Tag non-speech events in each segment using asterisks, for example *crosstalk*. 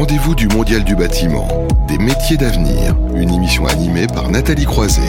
rendez-vous du Mondial du bâtiment, des métiers d'avenir, une émission animée par Nathalie Croiset.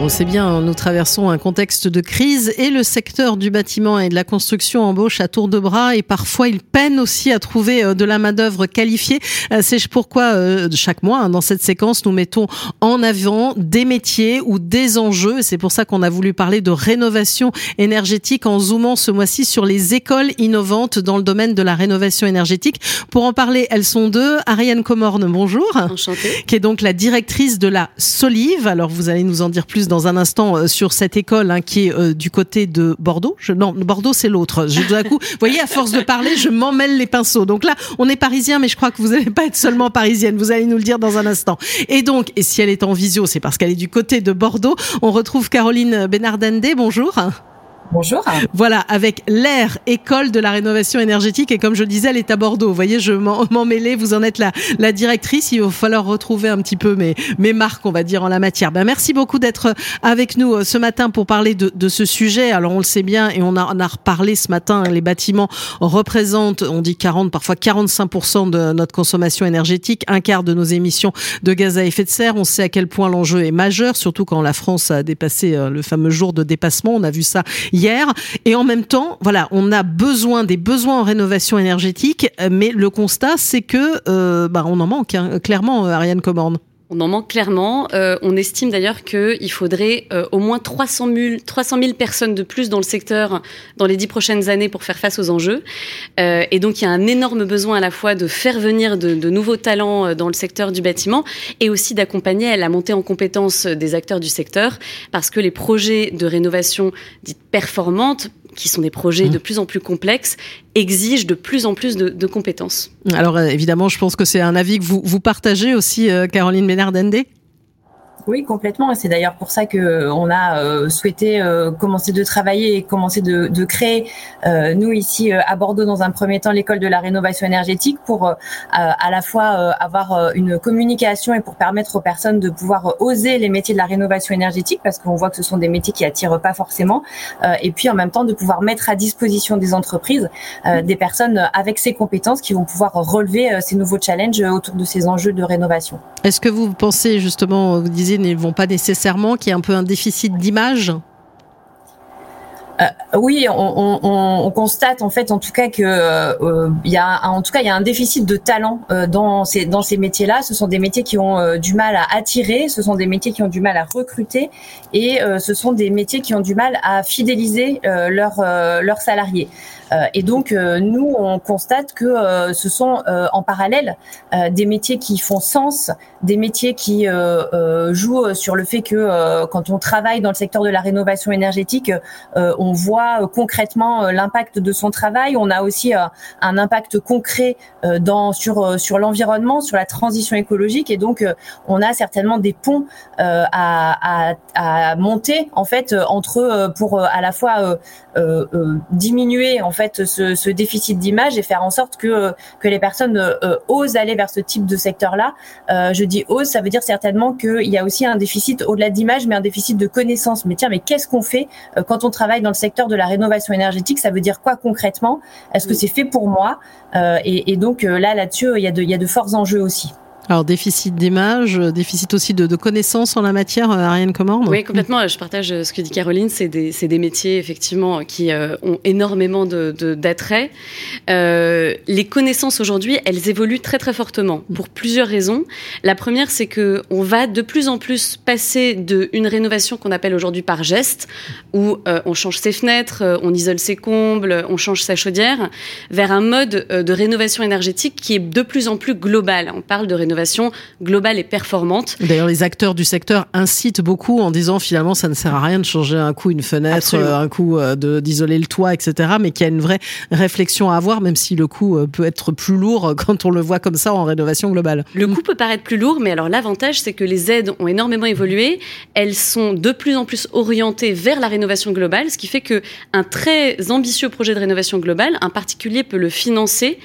On sait bien, nous traversons un contexte de crise et le secteur du bâtiment et de la construction embauche à tour de bras et parfois il peine aussi à trouver euh, de la main-d'œuvre qualifiée. Euh, c'est pourquoi euh, chaque mois, hein, dans cette séquence, nous mettons en avant des métiers ou des enjeux. C'est pour ça qu'on a voulu parler de rénovation énergétique en zoomant ce mois-ci sur les écoles innovantes dans le domaine de la rénovation énergétique. Pour en parler, elles sont deux. Ariane Comorne, bonjour. Enchantée. Qui est donc la directrice de la Solive. Alors vous allez nous en dire plus dans un instant euh, sur cette école hein, qui est euh, du côté de Bordeaux. Je, non, Bordeaux c'est l'autre. Coup, vous voyez, à force de parler, je m'emmêle les pinceaux. Donc là, on est parisien, mais je crois que vous n'allez pas être seulement parisienne. Vous allez nous le dire dans un instant. Et donc, et si elle est en visio, c'est parce qu'elle est du côté de Bordeaux. On retrouve Caroline Benardende. Bonjour. Bonjour. Voilà, avec l'air école de la rénovation énergétique. Et comme je le disais, elle est à Bordeaux. Vous voyez, je *laughs* m'en mêlais. Vous en êtes la, la directrice. Il va falloir retrouver un petit peu mes, mes marques, on va dire, en la matière. Ben, merci beaucoup d'être avec nous euh, ce matin pour parler de, de ce sujet. Alors, on le sait bien et on a, a reparlé ce matin. Les bâtiments représentent, on dit 40, parfois 45% de notre consommation énergétique, un quart de nos émissions de gaz à effet de serre. On sait à quel point l'enjeu est majeur, surtout quand la France a dépassé euh, le fameux jour de dépassement. On a vu ça hier. Et en même temps, voilà, on a besoin des besoins en rénovation énergétique, mais le constat, c'est que euh, bah, on en manque, hein, clairement, Ariane Comorne. On manque clairement. Euh, on estime d'ailleurs qu'il faudrait euh, au moins 300 000, 300 000 personnes de plus dans le secteur dans les dix prochaines années pour faire face aux enjeux. Euh, et donc il y a un énorme besoin à la fois de faire venir de, nouveaux talents dans le secteur du bâtiment et aussi d'accompagner la montée en compétences des acteurs du secteur parce que les projets de rénovation dites performantes qui sont des projets de plus en plus complexes, exigent de plus en plus de, de compétences. Alors euh, évidemment, je pense que c'est un avis que vous, vous partagez aussi, euh, Caroline Ménard-Dende oui, complètement. Et c'est d'ailleurs pour ça que euh, on a euh, souhaité euh, commencer de travailler et commencer de, créer, nous ici à Bordeaux, dans un premier temps, l'école de la rénovation énergétique pour à la fois avoir une communication et pour permettre aux personnes de pouvoir oser les métiers de la rénovation énergétique, parce qu'on voit que ce sont des métiers qui attirent pas forcément, et puis en même temps de pouvoir mettre à disposition des entreprises des personnes avec ces compétences qui vont pouvoir relever ces nouveaux challenges autour de ces enjeux de rénovation. Est-ce que vous pensez justement, vous disiez ne vont pas nécessairement, qu'il y a un peu un déficit d'image euh, oui, on, on, on, constate en fait, en tout cas que euh, il y a, y a un déficit de talent euh, dans ces métiers-là. Ce sont des métiers qui ont euh, du mal à attirer, ce sont des métiers qui ont du mal à recruter, et euh, ce sont des métiers qui ont du mal à fidéliser leurs salariés. Et donc, nous, on constate que ce sont en parallèle des métiers qui font sens, des métiers qui jouent sur le fait que quand on travaille dans le secteur de la rénovation énergétique, on voit euh, concrètement euh, l'impact de son travail. On a aussi euh, un impact concret sur l'environnement, sur la transition écologique, et donc on a certainement des ponts à, monter en fait entre pour à la fois euh, diminuer en fait ce, ce déficit d'image et faire en sorte que que les personnes euh, osent aller vers ce type de secteur-là. Euh, je dis osent, ça veut dire certainement qu'il y a aussi un déficit au-delà d'image, mais un déficit de connaissances. Mais tiens, mais qu'est-ce qu'on fait quand on travaille dans le secteur de la rénovation énergétique, ça veut dire quoi concrètement? Est-ce que c'est fait pour moi? Euh, et, et, donc là, là-dessus, il y, a de, il y a de forts enjeux aussi. Alors déficit d'image, déficit aussi de, de, connaissances en la matière, euh, Ariane Commande Oui, complètement. Je partage ce que dit Caroline. C'est des, métiers effectivement qui euh, ont énormément d'attrait. De, euh, les connaissances aujourd'hui, elles évoluent très très fortement pour plusieurs raisons. La première, c'est que on va de plus en plus passer d'une rénovation qu'on appelle aujourd'hui par geste, où euh, on change ses fenêtres, euh, on isole ses combles, on change sa chaudière, vers un mode de rénovation énergétique qui est de plus en plus global. On parle de rénovation rénovation globale et performante. D'ailleurs, les acteurs du secteur incitent beaucoup en disant finalement ça ne sert à rien de changer un coup une fenêtre, Absolument. un coup euh, d'isoler le toit, etc. Mais qu'il y a une vraie réflexion à avoir, même si le coût euh, peut être plus lourd *laughs* quand on le voit comme ça en rénovation globale. Le coût peut paraître plus lourd, mais alors l'avantage c'est que les aides ont énormément évolué. Elles sont de plus en plus orientées vers la rénovation globale, ce qui fait que un très ambitieux projet de rénovation globale, un particulier peut le financer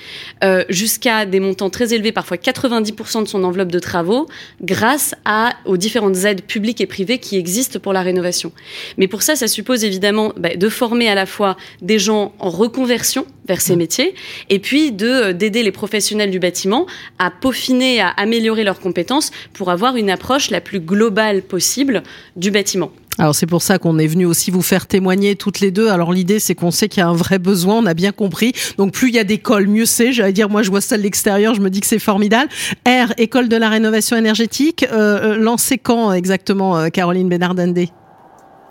euh, jusqu'à des montants très élevés, parfois 90% de son enveloppe de travaux grâce à, aux différentes aides publiques et privées qui existent pour la rénovation. Mais pour ça, ça suppose évidemment bah, de former à la fois des gens en reconversion vers ces mmh. métiers et puis de euh, d'aider les professionnels du bâtiment à peaufiner, à améliorer leurs compétences pour avoir une approche la plus globale possible du bâtiment. Alors c'est pour ça qu'on est venu aussi vous faire témoigner toutes les deux. Alors l'idée c'est qu'on sait qu'il y a un vrai besoin, on a bien compris. Donc plus il y a d'écoles, mieux c'est. J'allais dire moi je vois ça de l'extérieur, je me dis que c'est formidable. R, école de la rénovation énergétique, euh, euh lancé quand exactement euh, Caroline Benardendé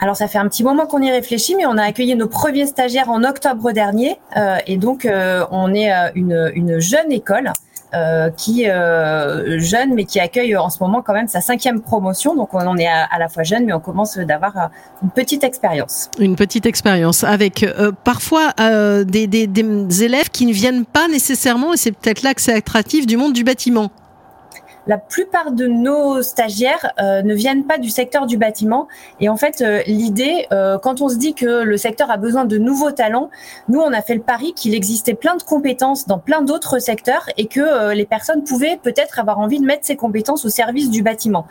alors ça fait un petit moment qu'on y réfléchit, mais on a accueilli nos premiers stagiaires en octobre dernier, euh, et donc on est euh, une, une, jeune école euh, qui jeune, mais qui accueille en ce moment quand même sa cinquième promotion. Donc on, est à, la fois jeune, mais on commence d'avoir une petite expérience. Une petite expérience avec parfois des, des, des élèves qui ne viennent pas nécessairement, et c'est peut-être là que c'est attractif, du monde du bâtiment la plupart de nos stagiaires euh, ne viennent pas du secteur du bâtiment. Et en fait, euh, l'idée, euh, quand on se dit que le secteur a besoin de nouveaux talents, nous, on a fait le pari qu'il existait plein de compétences dans plein d'autres secteurs et que les personnes pouvaient peut-être avoir envie de mettre ces compétences au service du bâtiment.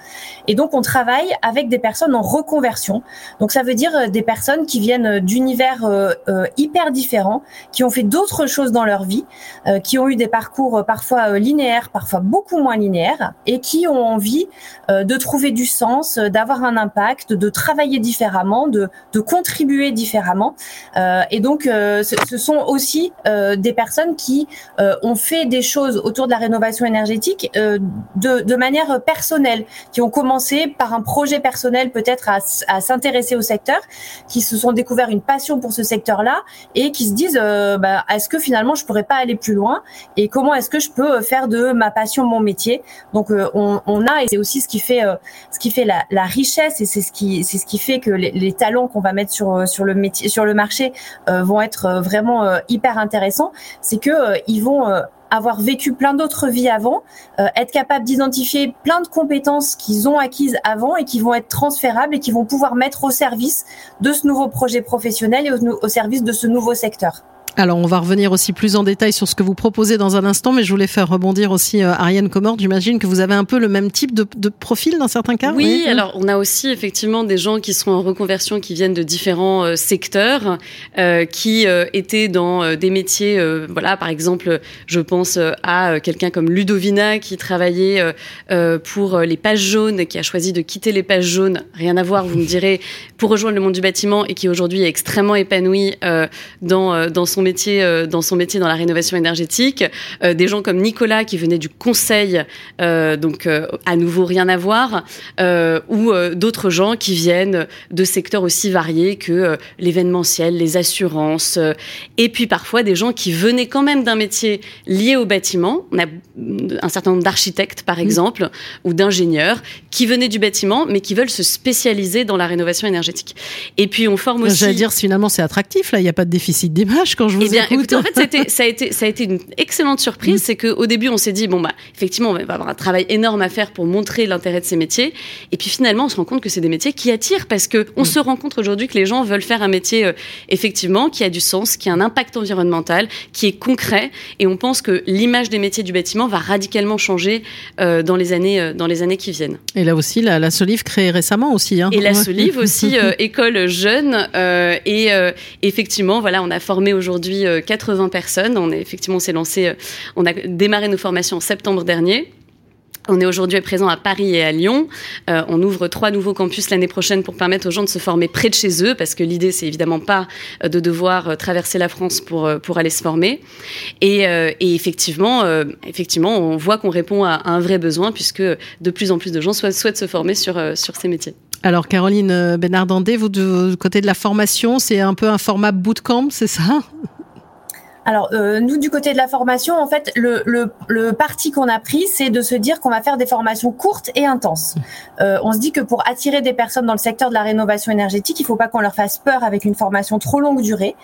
Et donc, on travaille avec des personnes en reconversion. Donc, ça veut dire des personnes qui viennent d'univers hyper différents, qui ont fait d'autres choses dans leur vie, qui ont eu des parcours parfois linéaires, parfois beaucoup moins linéaires et qui ont envie euh, de trouver du sens, euh, d'avoir un impact, de travailler différemment, de, contribuer différemment. Euh, et donc, ce, sont aussi des personnes qui ont fait des choses autour de la rénovation énergétique de, manière personnelle, qui ont commencé par un projet personnel peut-être à, s'intéresser au secteur, qui se sont découverts une passion pour ce secteur-là et qui se disent bah, est-ce que finalement je pourrais pas aller plus loin et comment est-ce que je peux faire de ma passion mon métier donc euh, on, a et c'est aussi ce qui fait euh, ce qui fait la, richesse et c'est ce qui c'est ce qui fait que les, talents qu'on va mettre sur euh, sur le métier sur le marché vont être vraiment hyper intéressants. C'est que ils vont avoir vécu plein d'autres vies avant, être capable d'identifier plein de compétences qu'ils ont acquises avant et qui vont être transférables et qui vont pouvoir mettre au service de ce nouveau projet professionnel et au service de ce nouveau secteur. Alors, on va revenir aussi plus en détail sur ce que vous proposez dans un instant, mais je voulais faire rebondir aussi euh, Ariane Comor. J'imagine que vous avez un peu le même type de, de profil dans certains cas. Oui, alors on a aussi effectivement des gens qui sont en reconversion, qui viennent de différents euh, secteurs, euh, qui étaient dans des métiers, voilà, par exemple, je pense à quelqu'un comme Ludovina qui travaillait pour les pages jaunes, qui a choisi de quitter les pages jaunes, rien à voir, vous me direz, pour rejoindre le monde du bâtiment et qui aujourd'hui est extrêmement épanoui dans dans son métier, euh, dans son métier dans la rénovation énergétique. Euh, des gens comme Nicolas qui venait du conseil, euh, donc à nouveau rien à voir, ou d'autres gens qui viennent de secteurs aussi variés que l'événementiel, les assurances, et puis parfois des gens qui venaient quand même d'un métier lié au bâtiment. On a un certain nombre d'architectes, par exemple, ou d'ingénieurs qui venaient du bâtiment, mais qui veulent se spécialiser dans la rénovation énergétique. Et puis on forme aussi. J'allais dire finalement c'est attractif là, il n'y a pas de déficit d'image quand je vous eh bien, écoute. en fait, *laughs* ça a été, ça a été une excellente surprise. Mm. C'est qu'au début, on s'est dit, bon, bah, effectivement, on va avoir un travail énorme à faire pour montrer l'intérêt de ces métiers. Et puis finalement, on se rend compte que c'est des métiers qui attirent parce que on mm. se rend compte aujourd'hui que les gens veulent faire un métier, euh, effectivement, qui a du sens, qui a un impact environnemental, qui est concret. Et on pense que l'image des métiers du bâtiment va radicalement changer euh, dans, les années, euh, dans les années qui viennent. Et là aussi, la, la Solive créée récemment aussi. Hein. Et la Solive aussi, *laughs* école jeune. et effectivement, voilà, on a formé aujourd'hui 80 euh, personnes. On est effectivement, s'est lancé, euh, on a démarré nos formations en septembre dernier. On est aujourd'hui présent à Paris et à Lyon. Euh, on ouvre trois nouveaux campus l'année prochaine pour permettre aux gens de se former près de chez eux, parce que l'idée, c'est évidemment pas de devoir traverser la France pour, pour aller se former. Et, effectivement, effectivement, on voit qu'on répond à, un vrai besoin, puisque de plus en plus de gens souhaitent, se former sur, sur ces métiers. Alors Caroline Benardandé, vous de côté de la formation, c'est un peu un format bootcamp, c'est ça? Alors, euh, nous, du côté de la formation, en fait, le, le, le parti qu'on a pris, c'est de se dire qu'on va faire des formations courtes et intenses. Euh, on se dit que pour attirer des personnes dans le secteur de la rénovation énergétique, il faut pas qu'on leur fasse peur avec une formation trop longue durée.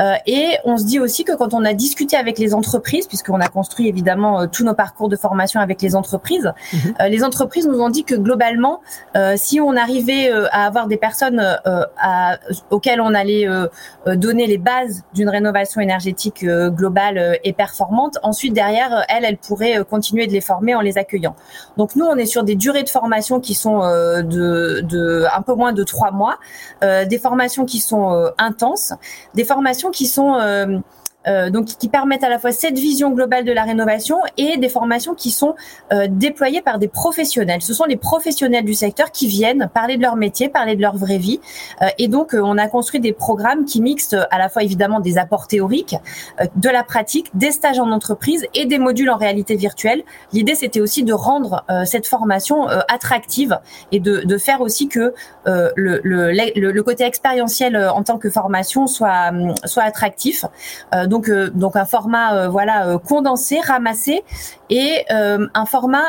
Euh, et on se dit aussi que quand on a discuté avec les entreprises, puisqu'on a construit évidemment euh, tous nos parcours de formation avec les entreprises, euh, les entreprises nous ont dit que globalement, euh, si on arrivait à avoir des personnes à, auxquelles on allait donner les bases d'une rénovation énergétique globale et performante. Ensuite, derrière, elles, elles pourraient continuer de les former en les accueillant. Donc nous, on est sur des durées de formation qui sont de, de un peu moins de trois mois, des formations qui sont intenses, des formations qui sont euh, donc qui permettent à la fois cette vision globale de la rénovation et des formations qui sont euh, déployées par des professionnels. Ce sont les professionnels du secteur qui viennent parler de leur métier, parler de leur vraie vie. Euh, et donc, on a construit des programmes qui mixent à la fois évidemment des apports théoriques, de la pratique, des stages en entreprise et des modules en réalité virtuelle. L'idée, c'était aussi de rendre cette formation attractive et de, faire aussi que le, le, côté expérientiel en tant que formation soit, soit attractif. donc, donc euh, donc un format euh, voilà euh, condensé, ramassé et un format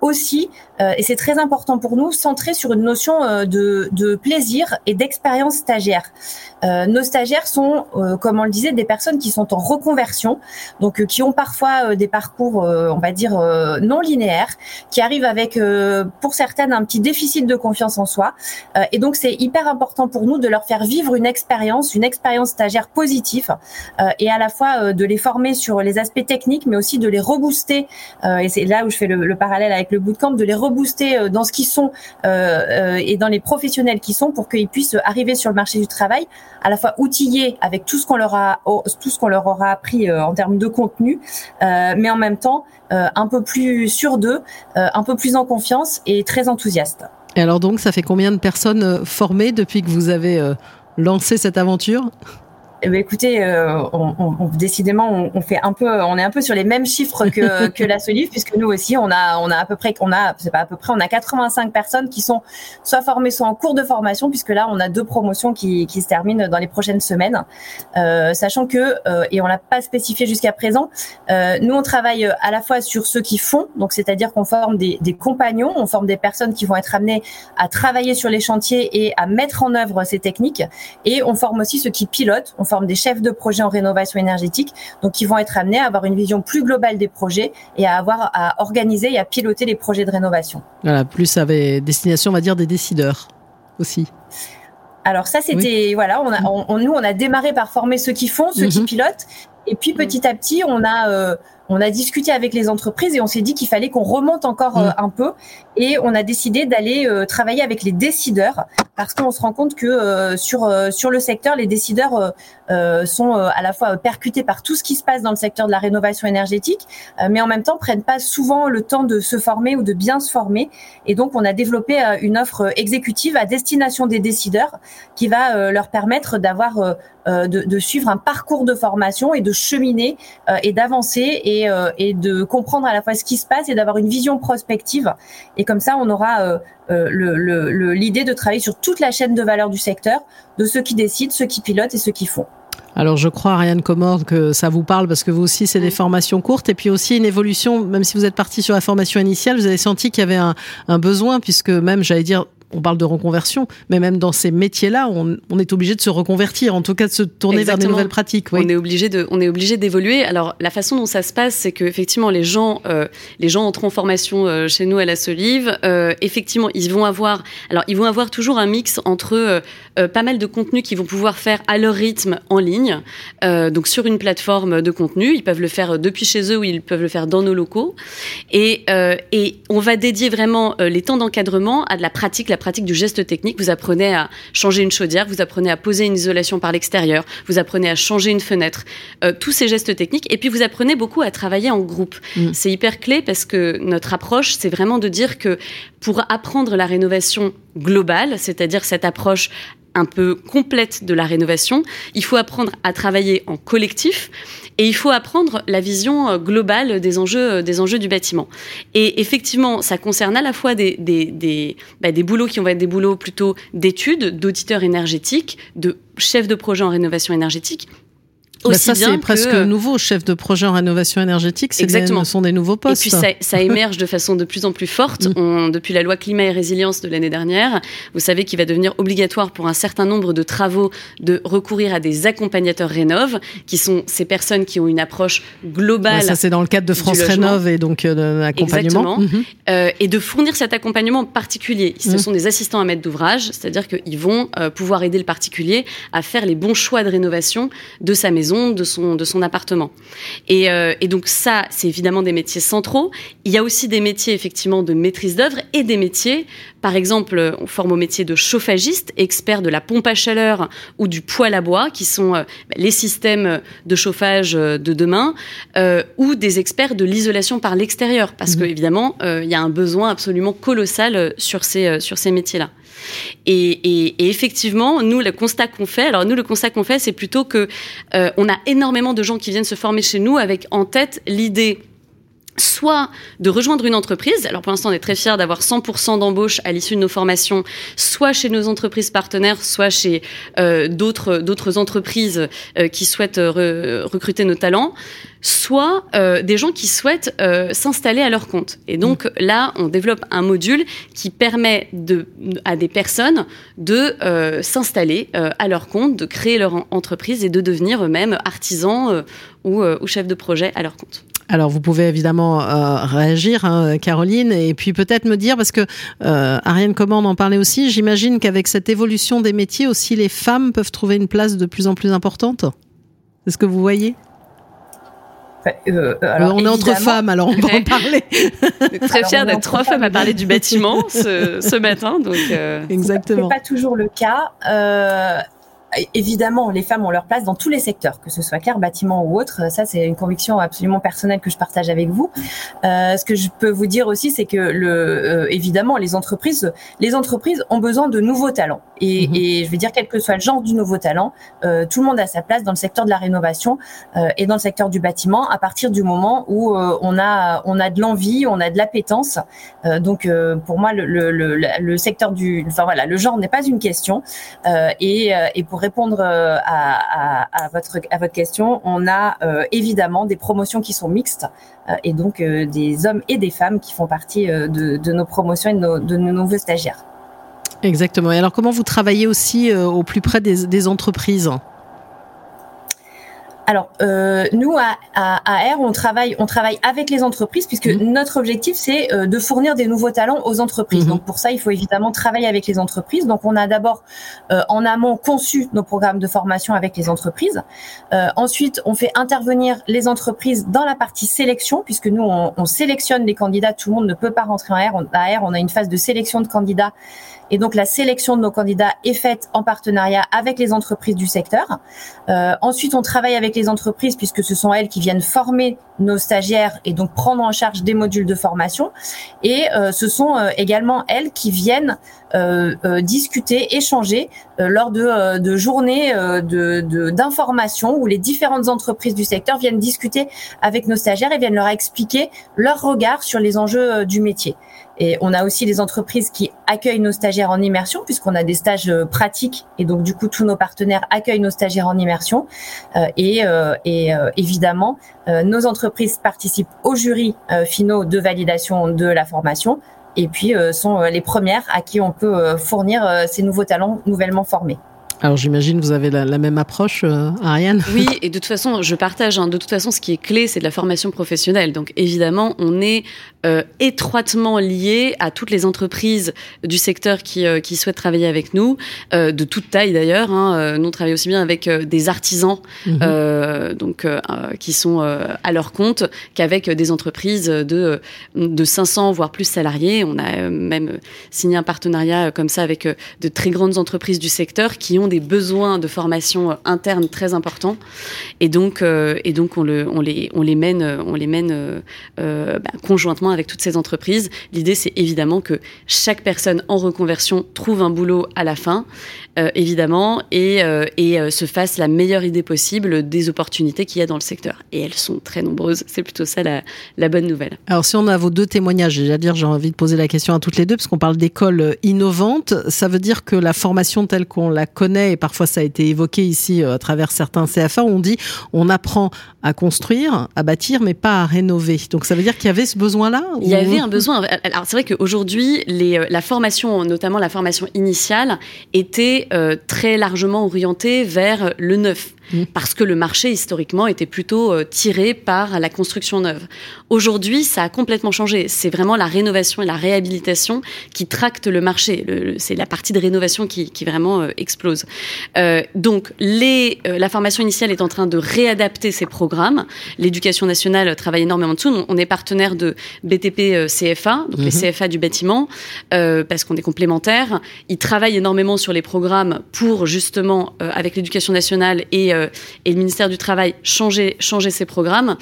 aussi, et c'est très important pour nous, centré sur une notion de, de plaisir et d'expérience stagiaire. Euh, nos stagiaires sont, euh, comme on le disait, des personnes qui sont en reconversion, donc euh, qui ont parfois des parcours, on va dire, non linéaires, qui arrivent avec, pour certaines, un petit déficit de confiance en soi. et donc, c'est hyper important pour nous de leur faire vivre une expérience, une expérience stagiaire positive, et à la fois de les former sur les aspects techniques, mais aussi de les rebooster. et c'est là où je fais le, le, parallèle avec le bootcamp, de les rebooster dans ce qu'ils sont et dans les professionnels qui sont pour qu'ils puissent arriver sur le marché du travail à la fois outillés avec tout ce qu'on leur a tout ce qu'on leur aura appris euh, en termes de contenu, euh, mais en même temps euh, un peu plus sûr d'eux, un peu plus en confiance et très enthousiaste. Et alors donc, ça fait combien de personnes formées depuis que vous avez lancé cette aventure? Eh écoutez, euh, on, on, décidément, on, fait un peu, on est un peu sur les mêmes chiffres que, *laughs* que la Solive, puisque nous aussi, on a, on a à peu près, on a, c'est pas à peu près, on a 85 personnes qui sont soit formées, soit en cours de formation, puisque là, on a deux promotions qui, qui se terminent dans les prochaines semaines, euh, sachant que, euh, et on l'a pas spécifié jusqu'à présent, euh, nous, on travaille à la fois sur ceux qui font, donc c'est-à-dire qu'on forme des, des compagnons, on forme des personnes qui vont être amenées à travailler sur les chantiers et à mettre en œuvre ces techniques, et on forme aussi ceux qui pilotent forme des chefs de projet en rénovation énergétique, donc qui vont être amenés à avoir une vision plus globale des projets et à avoir à organiser et à piloter les projets de rénovation. Voilà, plus avec destination, on va dire, des décideurs aussi. Alors ça, c'était voilà, on a, nous on a démarré par former ceux qui font, ceux qui mhm. pilotent, et puis petit à petit on a euh, on a discuté avec les entreprises et on s'est dit qu'il fallait qu'on remonte encore euh, mm. un peu et on a décidé d'aller euh, travailler avec les décideurs parce qu'on se rend compte que euh, sur sur le secteur les décideurs sont à la fois percutés par tout ce qui se passe dans le secteur de la rénovation énergétique mais en même temps prennent pas souvent le temps de se former ou de bien se former et donc on a développé une offre exécutive à destination des décideurs qui va leur permettre d'avoir de, de, suivre un parcours de formation et de cheminer et d'avancer et euh, et, de comprendre à la fois ce qui se passe et d'avoir une vision prospective. Comme ça, on aura euh, euh, l'idée de travailler sur toute la chaîne de valeur du secteur, de ceux qui décident, ceux qui pilotent et ceux qui font. Alors je crois, Ariane Comor, que ça vous parle parce que vous aussi, c'est des formations courtes et puis aussi une évolution, même si vous êtes parti sur la formation initiale, vous avez senti qu'il y avait un, un besoin, puisque même, j'allais dire, on parle de reconversion, mais même dans ces métiers-là, on, est obligé de se reconvertir, en tout cas de se tourner vers des nouvelles pratiques. On est obligé de, on est obligé d'évoluer. Alors la façon dont ça se passe, c'est que effectivement les gens, euh, les gens entrent en formation euh, chez nous à la Solive. Euh, effectivement, ils vont avoir, alors ils vont avoir toujours un mix entre pas mal de contenus qu'ils vont pouvoir faire à leur rythme en ligne, donc sur une plateforme de contenu. Ils peuvent le faire depuis chez eux ou ils peuvent le faire dans nos locaux. Et, et on va dédier vraiment les temps d'encadrement à de la pratique, la pratique du geste technique. Vous apprenez à changer une chaudière, vous apprenez à poser une isolation par l'extérieur, vous apprenez à changer une fenêtre, euh, tous ces gestes techniques. Et puis vous apprenez beaucoup à travailler en groupe. Mm. C'est hyper clé parce que notre approche, c'est vraiment de dire que pour apprendre la rénovation globale, c'est-à-dire cette approche un peu complète de la rénovation, il faut apprendre à travailler en collectif et il faut apprendre la vision euh, globale des enjeux, euh, des enjeux du bâtiment. Et effectivement, ça concerne à la fois des, bah, des boulots qui vont être des boulots plutôt d'études, d'auditeurs énergétiques, de chefs de projet en rénovation énergétique, bah, ça, c'est presque nouveau. Chef de projet en rénovation énergétique, c'est Exactement. ce sont des nouveaux postes. Et puis, ça, ça *laughs* émerge de façon de plus en plus forte. Mm. On, depuis la loi climat et résilience de l'année dernière, vous savez qu'il va devenir obligatoire pour un certain nombre de travaux de recourir à des accompagnateurs Rénov, qui sont ces personnes qui ont une approche globale. ça, c'est dans le cadre de France Rénov et donc euh, de l'accompagnement. Mm-hmm. Euh, et de fournir cet accompagnement particulier. Ce mm. sont des assistants à maître d'ouvrage, c'est-à-dire qu'ils vont euh, pouvoir aider le particulier à faire les bons choix de rénovation de sa maison de son, de son appartement. Et, et donc ça, c'est évidemment des métiers centraux. Il y a aussi des métiers effectivement de maîtrise d'œuvre et des métiers, par exemple, on forme au métier de chauffagiste, expert de la pompe à chaleur ou du poêle à bois, qui sont bah, les systèmes de chauffage de demain, ou des experts de l'isolation par l'extérieur, parce mmh. que évidemment, il y a un besoin absolument colossal sur ces, sur ces métiers-là. Et, effectivement, nous, le constat qu'on fait, alors nous, le constat qu'on fait, c'est plutôt que euh, on a énormément de gens qui viennent se former chez nous avec en tête l'idée soit de rejoindre une entreprise. Alors pour l'instant, on est très fiers d'avoir 100% d'embauche à l'issue de nos formations, soit chez nos entreprises partenaires, soit chez euh, d'autres d'autres entreprises euh, qui souhaitent recruter nos talents, soit euh, des gens qui souhaitent s'installer à leur compte. Et donc mmh. là, on développe un module qui permet de, à des personnes de s'installer à leur compte, de créer leur entreprise et de devenir eux-mêmes artisans ou, ou chefs de projet à leur compte. Alors vous pouvez évidemment euh, réagir, hein, Caroline, et puis peut-être me dire, parce que euh, Ariane Commande en parlait aussi, j'imagine qu'avec cette évolution des métiers aussi, les femmes peuvent trouver une place de plus en plus importante. C'est ce que vous voyez? Euh, alors, on est entre femmes, alors on va en parler. *laughs* très fière d'être trois femmes à parler du bâtiment ce, ce *laughs* matin. Donc Exactement. C'est pas toujours le cas. Euh, évidemment, les femmes ont leur place dans tous les secteurs, que ce soit clair, bâtiment ou autre. Ça, c'est une conviction absolument personnelle que je partage avec vous. Euh, ce que je peux vous dire aussi, c'est que le, euh, évidemment, les entreprises, les entreprises ont besoin de nouveaux talents. Et, mhm. et, je vais dire, quel que soit le genre du nouveau talent, euh, tout le monde a sa place dans le secteur de la rénovation euh, et dans le secteur du bâtiment à partir du moment où euh, on a, on a de l'envie, on a de l'appétence. donc, pour moi, le, le, le, le, secteur du, enfin voilà, le genre n'est pas une question. et, et pour répondre euh, à, votre, à votre question, on a euh, évidemment des promotions qui sont mixtes euh, et donc des hommes et des femmes qui font partie de, nos promotions et de nos, nouveaux stagiaires. Exactement. Et alors, comment vous travaillez aussi au plus près des entreprises? Alors, euh, nous, à, à, R, on travaille, on travaille avec les entreprises puisque mhm. notre objectif, c'est euh, de fournir des nouveaux talents aux entreprises. Mhm. Donc, pour ça, il faut évidemment travailler avec les entreprises. Donc, on a d'abord, euh, en amont, conçu nos programmes de formation avec les entreprises. Euh, ensuite, on fait intervenir les entreprises dans la partie sélection puisque nous, on, on sélectionne les candidats. Tout le monde ne peut pas rentrer en R. à R, on a une phase de sélection de candidats et donc la sélection de nos candidats est faite en partenariat avec les entreprises du secteur. Euh, ensuite, on travaille avec les entreprises puisque ce sont elles qui viennent former nos stagiaires et donc prendre en charge des modules de formation. Et euh, ce sont euh, également elles qui viennent euh, euh discuter, échanger lors de, de journées de d'information où les différentes entreprises du secteur viennent discuter avec nos stagiaires et viennent leur expliquer leur regard sur les enjeux du métier. Et on a aussi des entreprises qui accueillent nos stagiaires en immersion, puisqu'on a des stages euh, pratiques. Et donc, du coup, tous nos partenaires accueillent nos stagiaires en immersion. Euh, et, euh, et évidemment, nos entreprises participent aux jurys finaux de validation de la formation. Et puis, sont les premières à qui on peut fournir ces nouveaux talents nouvellement formés. Alors j'imagine vous avez la, même approche, euh, Ariane. Oui, et de toute façon, je partage. Hein, de toute façon, ce qui est clé, c'est de la formation professionnelle. Donc évidemment, on est euh, étroitement lié à toutes les entreprises du secteur qui, euh, qui souhaitent travailler avec nous, de toute taille d'ailleurs. Hein. Nous, on travaille aussi bien avec des artisans, mhm. donc qui sont à leur compte, qu'avec des entreprises de de 500 voire plus salariés. On a même signé un partenariat comme ça avec de très grandes entreprises du secteur qui ont des besoins de formation euh, interne très importants. Et donc, euh, et donc on, le, on, les, on les mène, on les mène euh, bah, conjointement avec toutes ces entreprises. L'idée, c'est évidemment que chaque personne en reconversion trouve un boulot à la fin, évidemment, et, et se fasse la meilleure idée possible des opportunités qu'il y a dans le secteur. Et elles sont très nombreuses. C'est plutôt ça la, bonne nouvelle. Alors, si on a vos deux témoignages, déjà dire, j'ai envie de poser la question à toutes les deux, parce qu'on parle d'écoles innovantes. Ça veut dire que la formation telle qu'on la connaît et parfois ça a été évoqué ici euh, à travers certains CFA, on dit on apprend à construire, à bâtir, mais pas à rénover. Donc ça veut dire qu'il y avait ce besoin-là Il y avait un besoin. Alors c'est vrai qu'aujourd'hui, euh, la formation, notamment la formation initiale, était euh, très largement orientée vers le neuf. Mmh. parce que le marché historiquement était plutôt tiré par la construction neuve. Aujourd'hui, ça a complètement changé. C'est vraiment la rénovation et la réhabilitation qui tractent le marché. C'est la partie de rénovation qui, qui vraiment explose. donc, les, la formation initiale est en train de réadapter ces programmes. L'éducation nationale travaille énormément dessus. On est partenaire de BTP CFA, donc les mmh. CFA du bâtiment, parce qu'on est complémentaires. Ils travaillent énormément sur les programmes pour justement, euh, avec l'éducation nationale et, euh, et, le ministère du Travail, changer, changer ces programmes.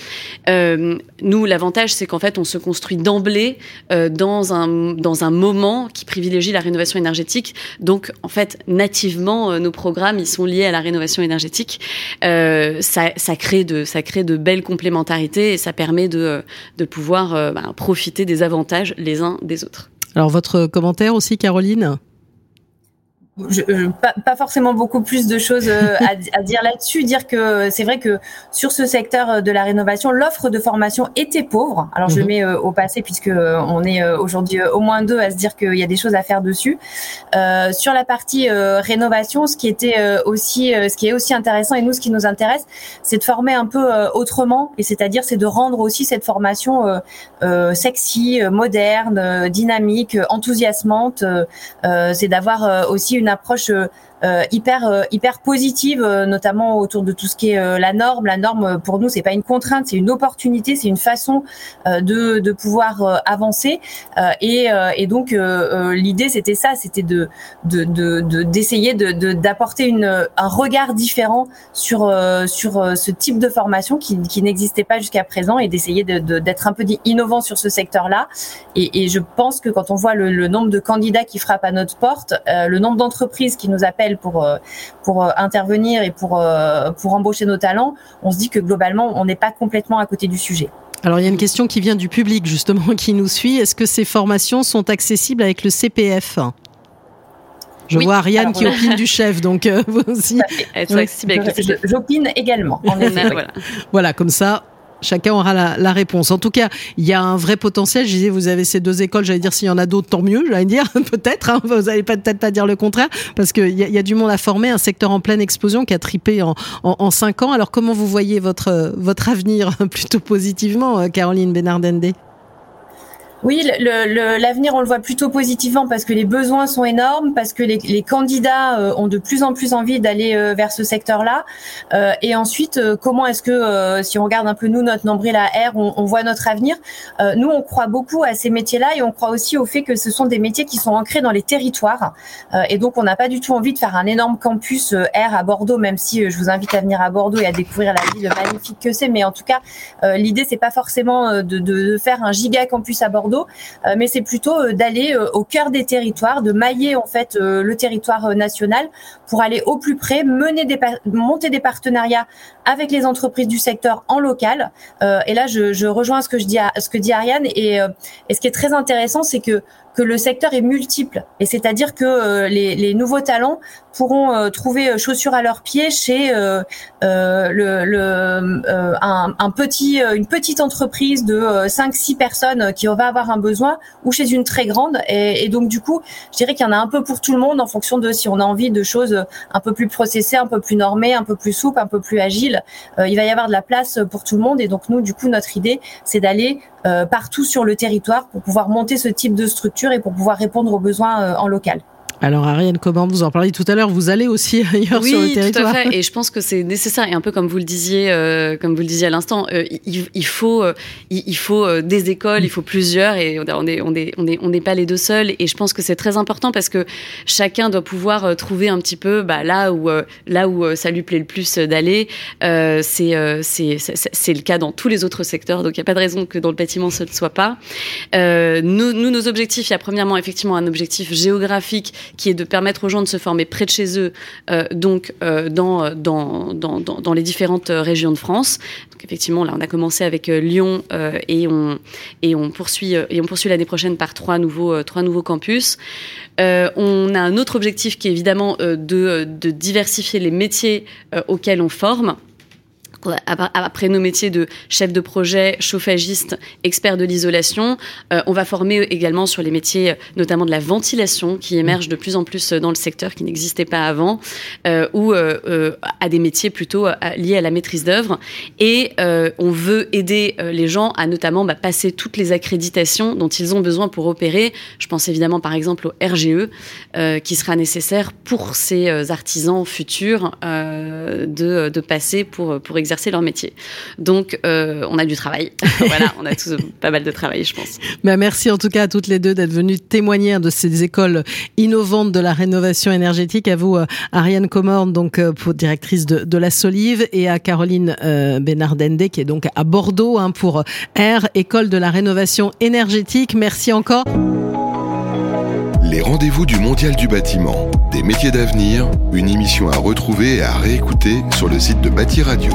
Euh, nous, l'avantage, c'est qu'en fait, on se construit d'emblée dans, un, dans un moment qui privilégie la rénovation énergétique. Donc, en fait, nativement, nos programmes, ils sont liés à la rénovation énergétique. ça, ça, crée de, ça crée de belles complémentarités et ça permet de, de pouvoir bah, profiter des avantages les uns des autres. Alors votre commentaire aussi, Caroline? Je, pas, pas, forcément beaucoup plus de choses euh, à, à dire là-dessus. Dire que c'est vrai que sur ce secteur euh, de la rénovation, l'offre de formation était pauvre. Alors je le mhm. mets euh, au passé puisque on est aujourd'hui au moins deux à se dire qu'il y a des choses à faire dessus. Euh, sur la partie rénovation, ce qui était aussi, ce qui est aussi intéressant et nous ce qui nous intéresse, c'est de former un peu autrement et c'est-à-dire c'est de rendre aussi cette formation sexy, moderne, dynamique, enthousiasmante. c'est d'avoir aussi une une approche euh, hyper euh, hyper positive, euh, notamment autour de tout ce qui est la norme. La norme pour nous c'est pas une contrainte, c'est une opportunité, c'est une façon de, de pouvoir avancer. et, donc l'idée c'était ça, c'était de d'essayer de, d'apporter une un regard différent sur sur ce type de formation qui, n'existait pas jusqu'à présent et d'essayer d'être un peu innovant sur ce secteur-là. Et, et, je pense que quand on voit le, le, nombre de candidats qui frappent à notre porte, le nombre d'entreprises qui nous appellent pour euh, pour euh, intervenir et pour euh, pour embaucher nos talents, on se dit que globalement, on n'est pas complètement à côté du sujet. Alors il y a une question qui vient du public justement *laughs* qui nous suit. Est-ce que ces formations sont accessibles avec le CPF je vois Ariane qui opine du chef, donc *laughs* vous aussi. J'opine également. *laughs* voilà. voilà, comme ça, chacun aura la, réponse. En tout cas, il y a un vrai potentiel. Je disais, vous avez ces deux écoles. J'allais dire, s'il y en a d'autres, tant mieux. J'allais dire, *laughs* peut-être. Hein, vous n'allez peut-être pas dire le contraire, parce qu'il y, y, a du monde à former, un secteur en pleine explosion qui a tripé en, en, cinq ans. Alors, comment vous voyez votre votre avenir *laughs* plutôt positivement, euh, Caroline Benardende oui, l'avenir, on le voit plutôt positivement parce que les besoins sont énormes, parce que les, candidats euh, ont de plus en plus envie d'aller euh, vers ce secteur-là. Euh, et ensuite, comment est-ce que, si on regarde un peu nous, notre nombril à R, on, voit notre avenir Nous, on croit beaucoup à ces métiers-là et on croit aussi au fait que ce sont des métiers qui sont ancrés dans les territoires. et donc, on n'a pas du tout envie de faire un énorme campus R à Bordeaux, même si je vous invite à venir à Bordeaux et à découvrir la ville magnifique que c'est. Mais en tout cas, l'idée, c'est pas forcément de faire un giga campus à Bordeaux euh, mais c'est plutôt euh, d'aller euh, au cœur des territoires, de mailler en fait le territoire national pour aller au plus près, mener des monter des partenariats avec les entreprises du secteur en local. et là, je, rejoins ce que dit Ariane. Et ce qui est très intéressant, c'est que que le secteur est multiple. Et c'est-à-dire que euh, les, les, nouveaux talents pourront euh, trouver euh, chaussures à leurs pieds chez le, le un, un, petit, une petite entreprise de 5-6 personnes qui va avoir un besoin ou chez une très grande. Et, et donc, du coup, je dirais qu'il y en a un peu pour tout le monde en fonction de si on a envie de choses un peu plus processées, un peu plus normées, un peu plus souples, un peu plus agiles. il va y avoir de la place pour tout le monde. Et donc, nous, du coup, notre idée, c'est d'aller partout sur le territoire pour pouvoir monter ce type de structure et pour pouvoir répondre aux besoins euh, en local. Alors Ariane comment vous en parliez tout à l'heure, vous allez aussi *laughs* ailleurs sur le territoire. Oui, tout à fait. Et je pense que c'est nécessaire. Et un peu comme vous le disiez, euh, comme vous le disiez à l'instant, euh, il, faut, euh, il, faut des écoles, il faut plusieurs, et on est, on est, on est, on n'est pas les deux seuls. Et je pense que c'est très important parce que chacun doit pouvoir trouver un petit peu bah, là où, là où ça lui plaît le plus d'aller. c'est, c'est, c'est le cas dans tous les autres secteurs. Donc il n'y a pas de raison que dans le bâtiment ce ne soit pas. nous, nous, nos objectifs, il y a premièrement effectivement un objectif géographique qui est de permettre aux gens de se former près de chez eux, euh, donc euh, dans, dans, dans, dans, les différentes régions de France. Donc effectivement, là, on a commencé avec euh, Lyon et on et on poursuit poursuit l'année prochaine par trois nouveaux trois nouveaux campus. on a un autre objectif qui est évidemment de, de diversifier les métiers auxquels on forme. Après nos métiers de chef de projet, chauffagiste, expert de l'isolation, euh, on va former également sur les métiers euh, notamment de la ventilation qui émergent de plus en plus dans le secteur qui n'existait pas avant, euh, ou à des métiers plutôt liés à la maîtrise d'œuvre. Et on veut aider les gens à notamment bah, passer toutes les accréditations dont ils ont besoin pour opérer. Je pense évidemment par exemple au RGE qui sera nécessaire pour ces artisans futurs de, passer pour exercer leur métier. Donc, euh, on a du travail. *laughs* voilà, on a tous *laughs* pas mal de travail, je pense. Bah, merci en tout cas à toutes les deux d'être venues témoigner de ces écoles innovantes de la rénovation énergétique. À vous, euh, Ariane Comorne, donc euh, directrice de, la Solive, et à Caroline euh, Benardende, qui est donc à Bordeaux hein, pour R, école de la rénovation énergétique. Merci encore. Les rendez-vous du Mondial du bâtiment, des métiers d'avenir, une émission à retrouver et à réécouter sur le site de Bâti Radio.